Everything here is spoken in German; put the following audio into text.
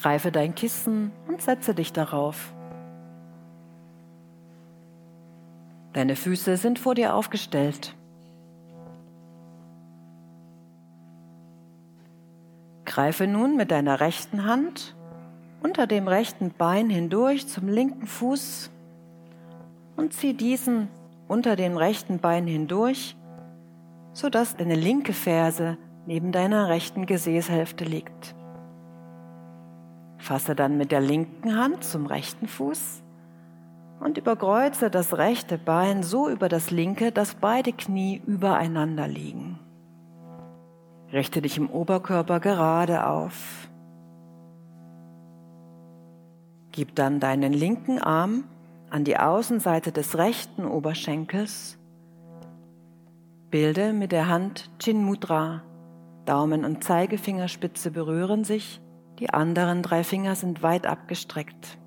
Greife dein Kissen und setze dich darauf. Deine Füße sind vor dir aufgestellt. Greife nun mit deiner rechten Hand unter dem rechten Bein hindurch zum linken Fuß und zieh diesen unter dem rechten Bein hindurch, sodass deine linke Ferse neben deiner rechten Gesäßhälfte liegt. Fasse dann mit der linken Hand zum rechten Fuß und überkreuze das rechte Bein so über das linke, dass beide Knie übereinander liegen. Richte dich im Oberkörper gerade auf. Gib dann deinen linken Arm an die Außenseite des rechten Oberschenkels. Bilde mit der Hand Chin Mudra. Daumen und Zeigefingerspitze berühren sich, die anderen drei Finger sind weit abgestreckt.